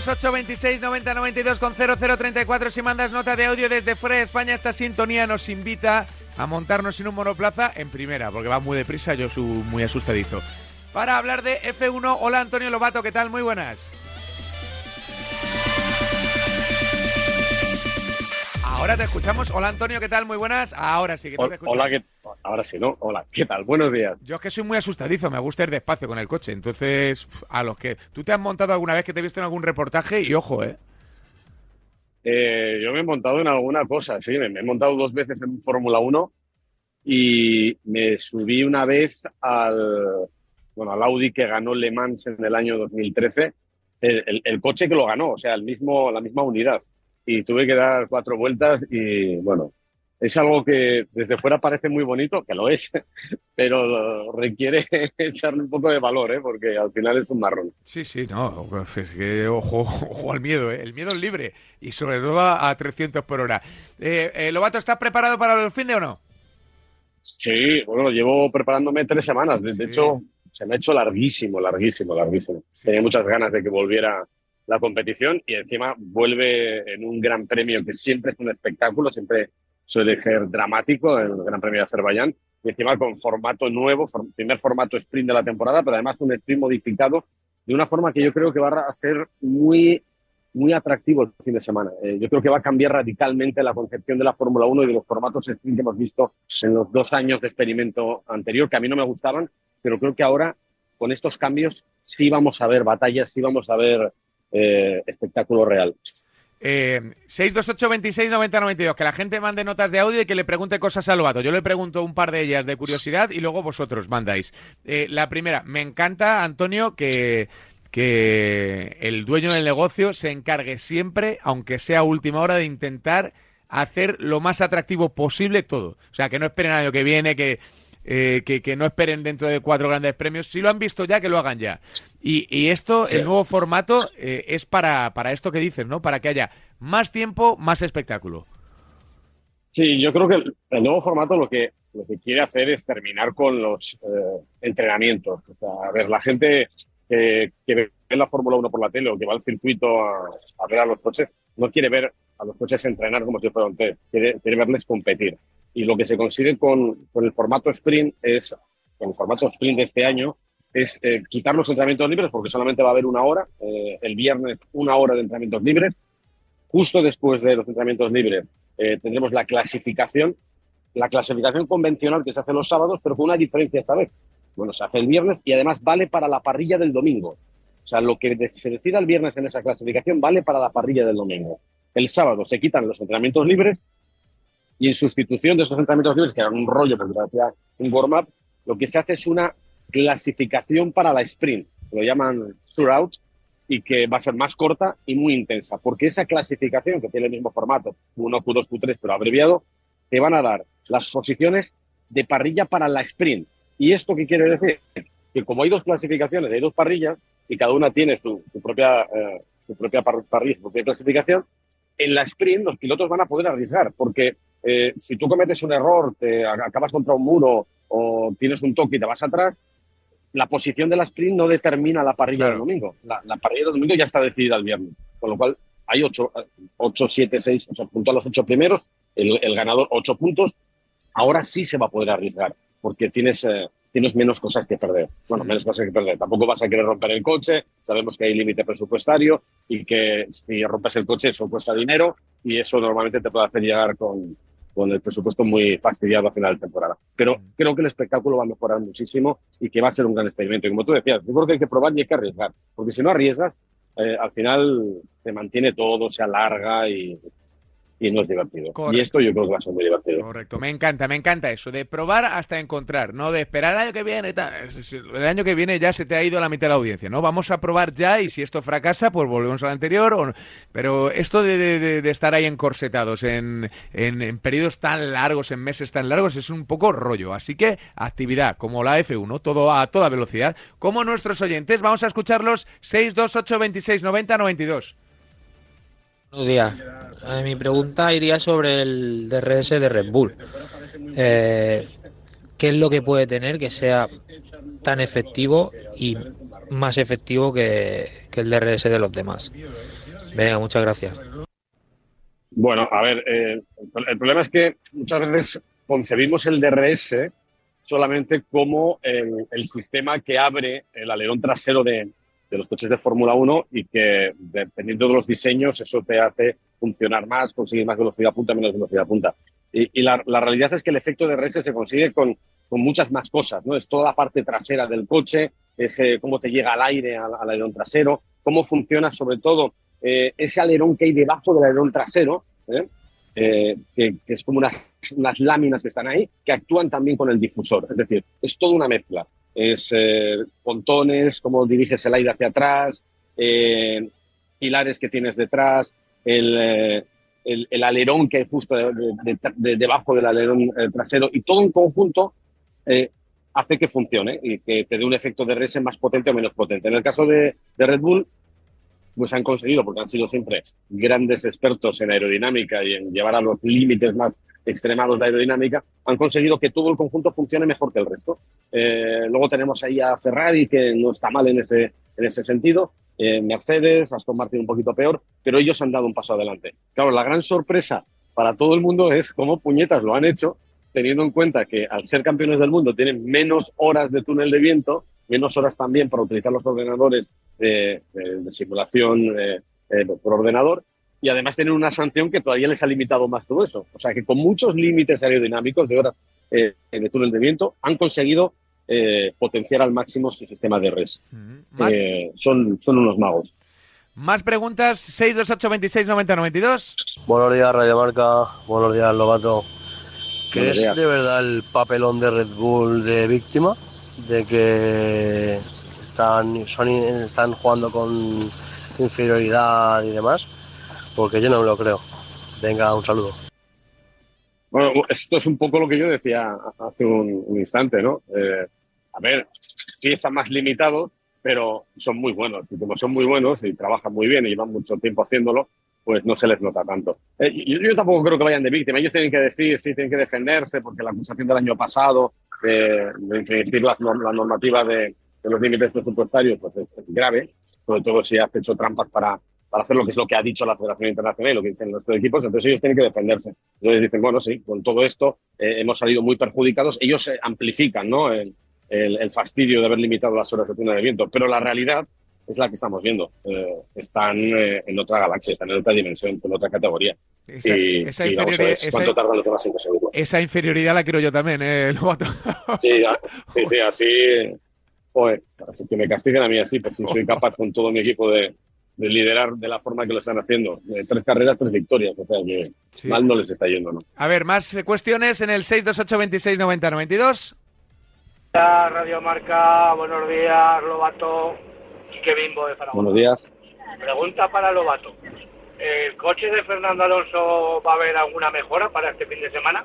628 26 90 92 con 0034 si mandas nota de audio desde fuera de España esta sintonía nos invita a montarnos en un monoplaza en primera porque va muy deprisa yo soy muy asustadizo. Para hablar de F1 hola Antonio Lobato ¿qué tal? muy buenas Ahora te escuchamos. Hola Antonio, ¿qué tal? Muy buenas. Ahora sí que te escuchamos. Hola, ¿qué... ahora sí, ¿no? Hola, ¿qué tal? Buenos días. Yo es que soy muy asustadizo, me gusta ir despacio con el coche. Entonces, a los que. ¿Tú te has montado alguna vez que te he visto en algún reportaje? Y ojo, ¿eh? eh yo me he montado en alguna cosa, sí. Me, he montado dos veces en Fórmula 1 y me subí una vez al, bueno, al Audi que ganó Le Mans en el año 2013. El, el coche que lo ganó, o sea, el mismo, la misma unidad y tuve que dar cuatro vueltas y bueno, es algo que desde fuera parece muy bonito, que lo es, pero requiere echarle un poco de valor, ¿eh? porque al final es un marrón. Sí, sí, no, es que ojo, ojo al miedo, ¿eh? el miedo es libre y sobre todo a, 300 por hora. Eh, eh, Lobato, ¿estás preparado para el fin de o no? Sí, bueno, llevo preparándome tres semanas, de, hecho se me ha hecho larguísimo, larguísimo, larguísimo. Tenía muchas ganas de que volviera la competición y encima vuelve en un gran premio que siempre es un espectáculo, siempre suele ser dramático, el Gran Premio de Azerbaiyán, y encima con formato nuevo, primer formato sprint de la temporada, pero además un sprint modificado de una forma que yo creo que va a ser muy, muy atractivo el fin de semana. Eh, yo creo que va a cambiar radicalmente la concepción de la Fórmula 1 y de los formatos sprint que hemos visto en los dos años de experimento anterior, que a mí no me gustaban, pero creo que ahora con estos cambios sí vamos a ver batallas, sí vamos a ver eh, espectáculo real. Eh, 628 26 90 92, que la gente mande notas de audio y que le pregunte cosas al vato. Yo le pregunto un par de ellas de curiosidad y luego vosotros mandáis. Eh, la primera, me encanta, Antonio, que, que el dueño del negocio se encargue siempre, aunque sea última hora, de intentar hacer lo más atractivo posible todo. O sea, que no esperen al año que viene, que eh, que, no esperen dentro de cuatro grandes premios. Si lo han visto ya, que lo hagan ya. Y, esto, el nuevo formato, eh, es para, para esto que dices, ¿no? Para que haya más tiempo, más espectáculo. Sí, yo creo que el, nuevo formato lo que, lo que quiere hacer es terminar con los eh, entrenamientos. O sea, a ver, la gente que ve la Fórmula 1 por la tele o que va al circuito a, ver a los coches, no quiere ver a los coches entrenar como si fuera un test, quiere, verles competir. Y lo que se consigue con, con, el formato sprint es, con el formato sprint de este año, es eh, quitar los entrenamientos libres, porque solamente va a haber una hora, eh, el viernes una hora de entrenamientos libres. Justo después de los entrenamientos libres eh, tendremos la clasificación, la clasificación convencional que se hace los sábados, pero con una diferencia esta vez. Bueno, se hace el viernes y además vale para la parrilla del domingo. O sea, lo que se decida el viernes en esa clasificación vale para la parrilla del domingo. El sábado se quitan los entrenamientos libres y en sustitución de esos entrenamientos libres, que eran un rollo porque hacía un warm-up, lo que se hace es una clasificación para la sprint, lo llaman throughout, y que va a ser más corta y muy intensa, porque esa clasificación, que tiene el mismo formato, Q1, Q2, Q3, pero abreviado, te van a dar las posiciones de parrilla para la sprint. ¿Y esto qué quiere decir? Que como hay dos clasificaciones, hay dos parrillas, y cada una tiene su, propia, eh, su propia parrilla, su propia clasificación, en la sprint los pilotos van a poder arriesgar, porque eh, si tú cometes un error, te acabas contra un muro o tienes un toque y te vas atrás, la posición de la sprint no determina la parrilla del domingo. La, parrilla del domingo ya está decidida el viernes, con lo cual hay 8, 8 7, 6, o sea, punto a los 8 primeros, el, ganador 8 puntos. Ahora sí se va a poder arriesgar, porque tienes, eh, tienes menos cosas que perder. Bueno, menos cosas que perder. Tampoco vas a querer romper el coche, sabemos que hay límite presupuestario y que si rompes el coche eso cuesta dinero y eso normalmente te puede hacer llegar con, con el presupuesto muy fastidiado a final de temporada. Pero creo que el espectáculo va a mejorar muchísimo y que va a ser un gran experimento. Y como tú decías, yo creo que hay que probar y hay que arriesgar, porque si no arriesgas, eh, al final se mantiene todo, se alarga y, y no es divertido. Y esto yo creo que va a ser muy divertido. Correcto, me encanta, me encanta eso, de probar hasta encontrar, no de esperar el año que viene. El año que viene ya se te ha ido la mitad de la audiencia, ¿no? Vamos a probar ya y si esto fracasa, pues volvemos al anterior. Pero esto de, estar ahí encorsetados en, en, periodos tan largos, en meses tan largos, es un poco rollo. Así que actividad como la F1, todo a toda velocidad. Como nuestros oyentes, vamos a escucharlos 628 26 90 92. Días. Eh, mi pregunta iría sobre el DRS de Red Bull. Eh, ¿Qué es lo que puede tener que sea tan efectivo y más efectivo que, el DRS de los demás. Venga, muchas gracias. Bueno, a ver, eh, el problema es que muchas veces concebimos el DRS solamente como el, sistema que abre el alerón trasero de, los coches de Fórmula 1 y que dependiendo de los diseños eso te hace funcionar más, conseguir más velocidad punta, menos velocidad punta. Y, la, realidad es que el efecto DRS se consigue con, muchas más cosas, ¿no? Es toda la parte trasera del coche, es eh, cómo te llega al aire, al, alerón trasero, cómo funciona sobre todo eh, ese alerón que hay debajo del alerón trasero. Eh, que, es como unas, unas, láminas que están ahí, que actúan también con el difusor. Es decir, es toda una mezcla. Es eh, pontones, cómo diriges el aire hacia atrás, eh, pilares que tienes detrás, el, el, alerón que hay justo debajo del alerón trasero y todo en conjunto hace que funcione y que te dé un efecto de RS más potente o menos potente. En el caso de, de Red Bull, pues han conseguido, porque han sido siempre grandes expertos en aerodinámica y en llevar a los límites más extremados de aerodinámica, han conseguido que todo el conjunto funcione mejor que el resto. Eh, luego tenemos ahí a Ferrari, que no está mal en ese, en ese sentido, eh, Mercedes, Aston Martin un poquito peor, pero ellos han dado un paso adelante. Claro, la gran sorpresa para todo el mundo es cómo puñetas lo han hecho, teniendo en cuenta que al ser campeones del mundo tienen menos horas de túnel de viento menos horas también para utilizar los ordenadores de, simulación eh, eh, por ordenador y además tienen una sanción que todavía les ha limitado más todo eso. O sea que con muchos límites aerodinámicos de horas eh, de túnel de viento han conseguido potenciar al máximo su sistema de res. son, son unos magos. Más preguntas, 628 26 90 92. Buenos días, Radio Marca. Buenos días, Lobato. ¿Crees de verdad el papelón de Red Bull de víctima? De que están, son, están jugando con inferioridad y demás, porque yo no lo creo. Venga, un saludo. Bueno, esto es un poco lo que yo decía hace un, instante, ¿no? Eh, a ver, sí están más limitados, pero son muy buenos. Y como son muy buenos y trabajan muy bien y llevan mucho tiempo haciéndolo, pues no se les nota tanto. Eh, yo, tampoco creo que vayan de víctima. Ellos tienen que decir, sí, tienen que defenderse, porque la acusación del año pasado de, de la, normativa de, los límites presupuestarios pues es, grave, sobre todo si has hecho trampas para, para hacer lo que es lo que ha dicho la Federación Internacional y lo que dicen los equipos, entonces ellos tienen que defenderse. Entonces dicen, bueno, sí, con todo esto eh, hemos salido muy perjudicados. Ellos amplifican ¿no? el, el, fastidio de haber limitado las horas de de viento, pero la realidad es la que estamos viendo. Eh, están eh, en otra galaxia, están en otra dimensión, en otra categoría. Esa, y, esa, inferioridad, cuánto tardan los demás en Esa inferioridad la quiero yo también, ¿eh, sí, sí, sí, así. Joder, así que me castiguen a mí así, pues si soy capaz con todo mi equipo de, liderar de la forma que lo están haciendo. tres carreras, tres victorias. O sea que mal no les está yendo, ¿no? A ver, más cuestiones en el 628 26 90 92. Radio Marca, buenos días, Lobato. Quique Bimbo de Zaragoza. Buenos días. Pregunta para Lobato. ¿El coche de Fernando Alonso va a haber alguna mejora para este fin de semana?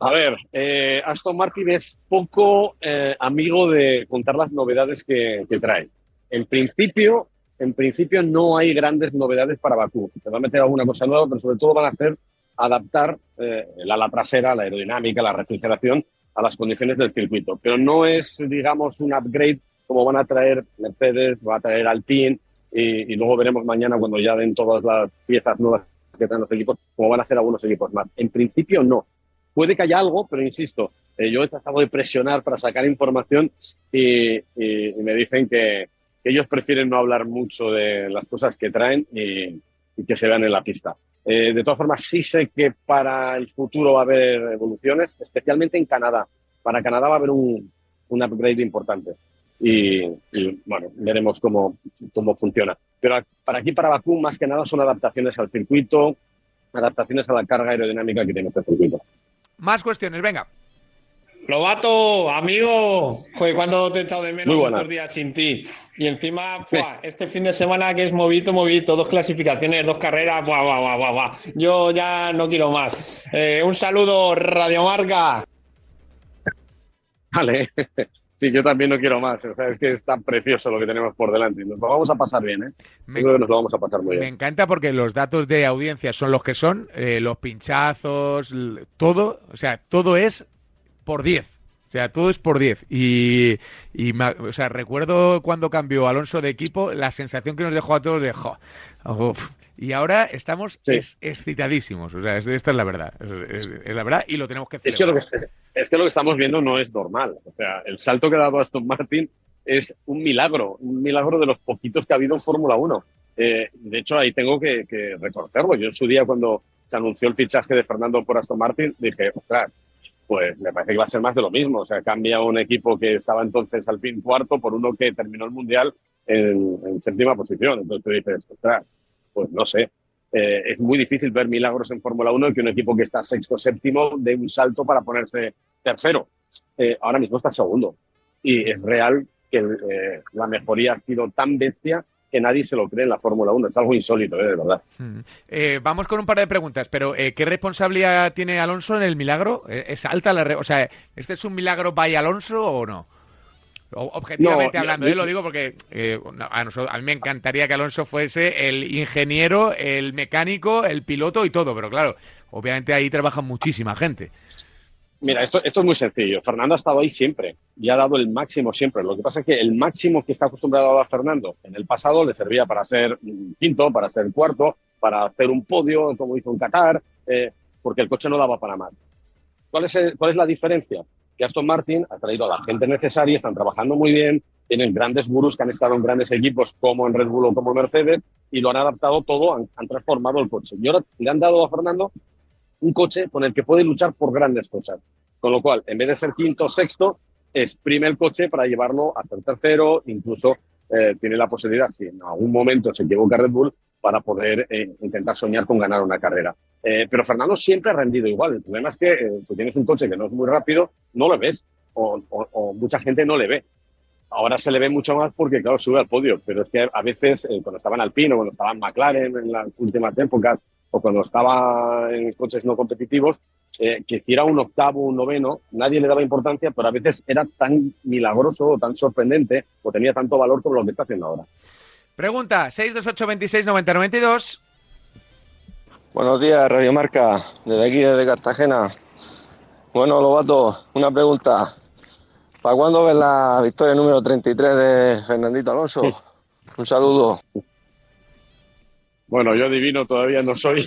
A ver, eh, Aston Martin es poco eh, amigo de contar las novedades que, trae. En principio, en principio no hay grandes novedades para Bakú. Se va a meter alguna cosa nueva, pero sobre todo van a hacer adaptar eh, la ala trasera, la aerodinámica, la refrigeración a las condiciones del circuito. Pero no es, digamos, un upgrade como van a traer Mercedes, va a traer Alpine y, y, luego veremos mañana cuando ya den todas las piezas nuevas que traen los equipos, cómo van a ser algunos equipos más. En principio no. Puede que haya algo, pero insisto, eh, yo he tratado de presionar para sacar información y, me dicen que, ellos prefieren no hablar mucho de las cosas que traen y, que se vean en la pista. Eh, de todas formas, sí sé que para el futuro va a haber evoluciones, especialmente en Canadá. Para Canadá va a haber un, un upgrade importante y, bueno, veremos cómo, cómo funciona. Pero para aquí, para Bakú, más que nada son adaptaciones al circuito, adaptaciones a la carga aerodinámica que tiene este circuito. Más cuestiones, venga. Lobato, amigo, joder, ¿cuándo te he echado de menos estos días sin ti? Y encima, este fin de semana que es movido, movido, dos clasificaciones, dos carreras, buah, buah, buah, buah, Yo ya no quiero más. Eh, un saludo, Radiomarca. Vale. Sí, yo también no quiero más. O sea, es que es tan precioso lo que tenemos por delante. Nos lo vamos a pasar bien, ¿eh? Me, creo que nos lo vamos a pasar muy bien. Me encanta porque los datos de audiencia son los que son, eh, los pinchazos, todo, o sea, todo es por 10. O O sea, todo es por 10. Y, o sea, recuerdo cuando cambió Alonso de equipo, la sensación que nos dejó a todos de, jo, y ahora estamos excitadísimos. O sea, esta es la verdad. Es, la verdad y lo tenemos que hacer. Es que, lo que, es, que lo que estamos viendo no es normal. O sea, el salto que ha dado Aston Martin es un milagro, un milagro de los poquitos que ha habido en Fórmula 1. Eh, de hecho, ahí tengo que, que reconocerlo. Yo en su día, cuando se anunció el fichaje de Fernando por Aston Martin, dije, ostras, pues me parece que va a ser más de lo mismo. O sea, cambia un equipo que estaba entonces al fin cuarto por uno que terminó el Mundial en, séptima posición. Entonces tú dices, ostras, pues no sé. Eh, es muy difícil ver milagros en Fórmula 1 que un equipo que está sexto séptimo dé un salto para ponerse tercero. Eh, ahora mismo está segundo. Y es real que eh, la mejoría ha sido tan bestia que nadie se lo cree en la Fórmula 1. Es algo insólito, de verdad. Eh, vamos con un par de preguntas, pero ¿qué responsabilidad tiene Alonso en el milagro? ¿Es alta la... o sea, ¿este es un milagro by Alonso o no? Objetivamente hablando, lo digo porque a, nosotros, a mí me encantaría que Alonso fuese el ingeniero, el mecánico, el piloto y todo, pero claro, obviamente ahí trabaja muchísima gente. Mira, esto, esto es muy sencillo. Fernando ha estado ahí siempre y ha dado el máximo siempre. Lo que pasa es que el máximo que está acostumbrado a dar Fernando en el pasado le servía para ser quinto, para ser cuarto, para hacer un podio, como hizo en Qatar, eh, porque el coche no daba para más. ¿Cuál es, ¿Cuál es la diferencia? Aston Martin ha traído a la gente necesaria, están trabajando muy bien, tienen grandes gurús que han estado en grandes equipos como en Red Bull o como Mercedes y lo han adaptado todo, han, han transformado el coche. Y ahora le han dado a Fernando un coche con el que puede luchar por grandes cosas. Con lo cual, en vez de ser quinto o sexto, exprime el coche para llevarlo a ser tercero, incluso eh, tiene la posibilidad, si en algún momento se equivoca Red Bull, para poder eh, intentar soñar con ganar una carrera. Eh, pero Fernando siempre ha rendido igual. El problema es que si tienes un coche que no es muy rápido, no lo ves o, mucha gente no le ve. Ahora se le ve mucho más porque, claro, sube al podio, pero es que a veces, cuando estaba en Alpino, cuando estaba en McLaren en las últimas épocas, o cuando estaba en coches no competitivos, eh, que hiciera un octavo, un noveno, nadie le daba importancia, pero a veces era tan milagroso o tan sorprendente o tenía tanto valor como lo que está haciendo ahora. Pregunta 628 26 90 92. Buenos días, Radio Marca, desde aquí, desde Cartagena. Bueno, Lobato, una pregunta. ¿Para cuándo ves la victoria número 33 de Fernandito Alonso? Un saludo. Bueno, yo adivino todavía no soy.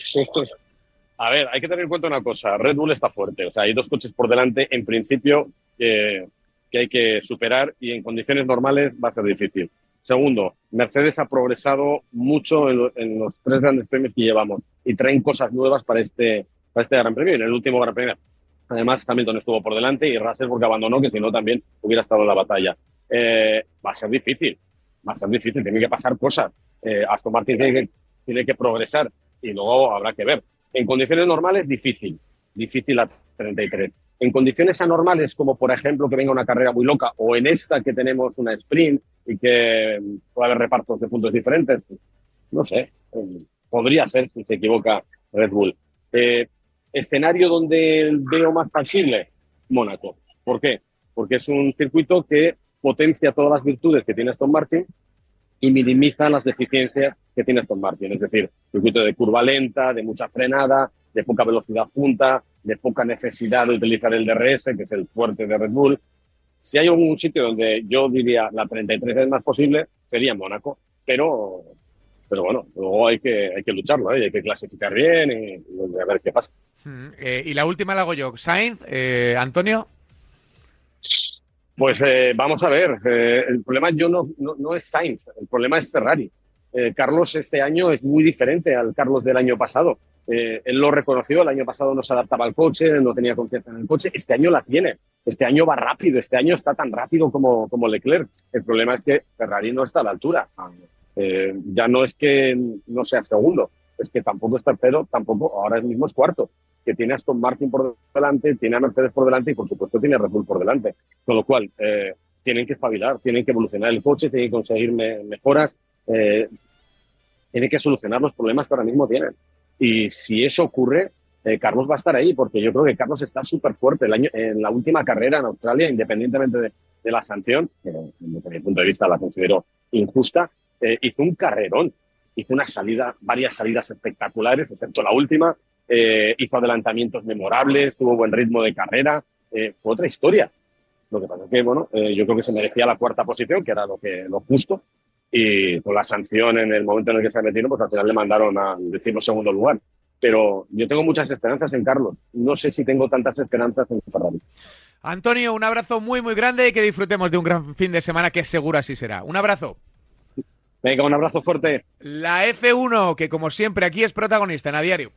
A ver, hay que tener en cuenta una cosa. Red Bull está fuerte. O sea, hay dos coches por delante, en principio, que, hay que superar y en condiciones normales va a ser difícil. Segundo, Mercedes ha progresado mucho en, los tres grandes premios que llevamos y traen cosas nuevas para este, para este Gran Premio. En el último Gran Premio, además, Hamilton estuvo por delante y Russell porque abandonó, que si no también hubiera estado en la batalla. Eh, va a ser difícil, va a ser difícil, tiene que pasar cosas. Eh, Aston Martin tiene que tiene que progresar y luego habrá que ver. En condiciones normales, difícil, difícil a 33. En condiciones anormales, como por ejemplo que venga una carrera muy loca, o en esta que tenemos una sprint y que puede haber repartos de puntos diferentes, pues, no sé, eh, podría ser si se equivoca Red Bull. Eh, escenario donde veo más tangible, Mónaco. ¿Por qué? Porque es un circuito que potencia todas las virtudes que tiene Aston Martin y minimiza las deficiencias que tiene Aston Martin. Es decir, circuito de curva lenta, de mucha frenada, de poca velocidad punta, de poca necesidad de utilizar el DRS, que es el fuerte de Red Bull. Si hay algún sitio donde yo diría la 33 es más posible, sería Mónaco. Pero, pero bueno, luego hay que, hay que lucharlo, ¿eh? hay que clasificar bien y, a ver qué pasa. Mm, eh, y la última la hago yo. Sainz, eh, Antonio. Pues eh, vamos a ver, eh, el problema yo no, no, es Sainz, el problema es Ferrari. Eh, Carlos este año es muy diferente al Carlos del año pasado. Él lo reconoció, el año pasado no se adaptaba al coche, no tenía confianza en el coche, este año la tiene, este año va rápido, este año está tan rápido como, como Leclerc. El problema es que Ferrari no está a la altura. ya no es que no sea segundo, es que tampoco es tercero, tampoco, ahora mismo es cuarto que tiene a Aston Martin por delante, tiene a Mercedes por delante y por supuesto tiene a Red Bull por delante. Con lo cual, eh, tienen que espabilar, tienen que evolucionar el coche, tienen que conseguir mejoras, eh, tienen que solucionar los problemas que ahora mismo tienen. Y si eso ocurre, eh, Carlos va a estar ahí, porque yo creo que Carlos está súper fuerte. El año, en la última carrera en Australia, independientemente de, la sanción, que desde mi punto de vista la considero injusta, hizo un carrerón, hizo una salida, varias salidas espectaculares, excepto la última, eh, hizo adelantamientos memorables, tuvo buen ritmo de carrera, eh, fue otra historia. Lo que pasa es que, bueno, eh, yo creo que se merecía la cuarta posición, que era lo, que, lo justo, y con la sanción en el momento en el que se metieron, pues al final le mandaron al decimosegundo lugar. Pero yo tengo muchas esperanzas en Carlos. No sé si tengo tantas esperanzas en Ferrari. Antonio, un abrazo muy, muy grande y que disfrutemos de un gran fin de semana que seguro así será. Un abrazo. Venga, un abrazo fuerte. La F1, que como siempre aquí es protagonista en A Diario.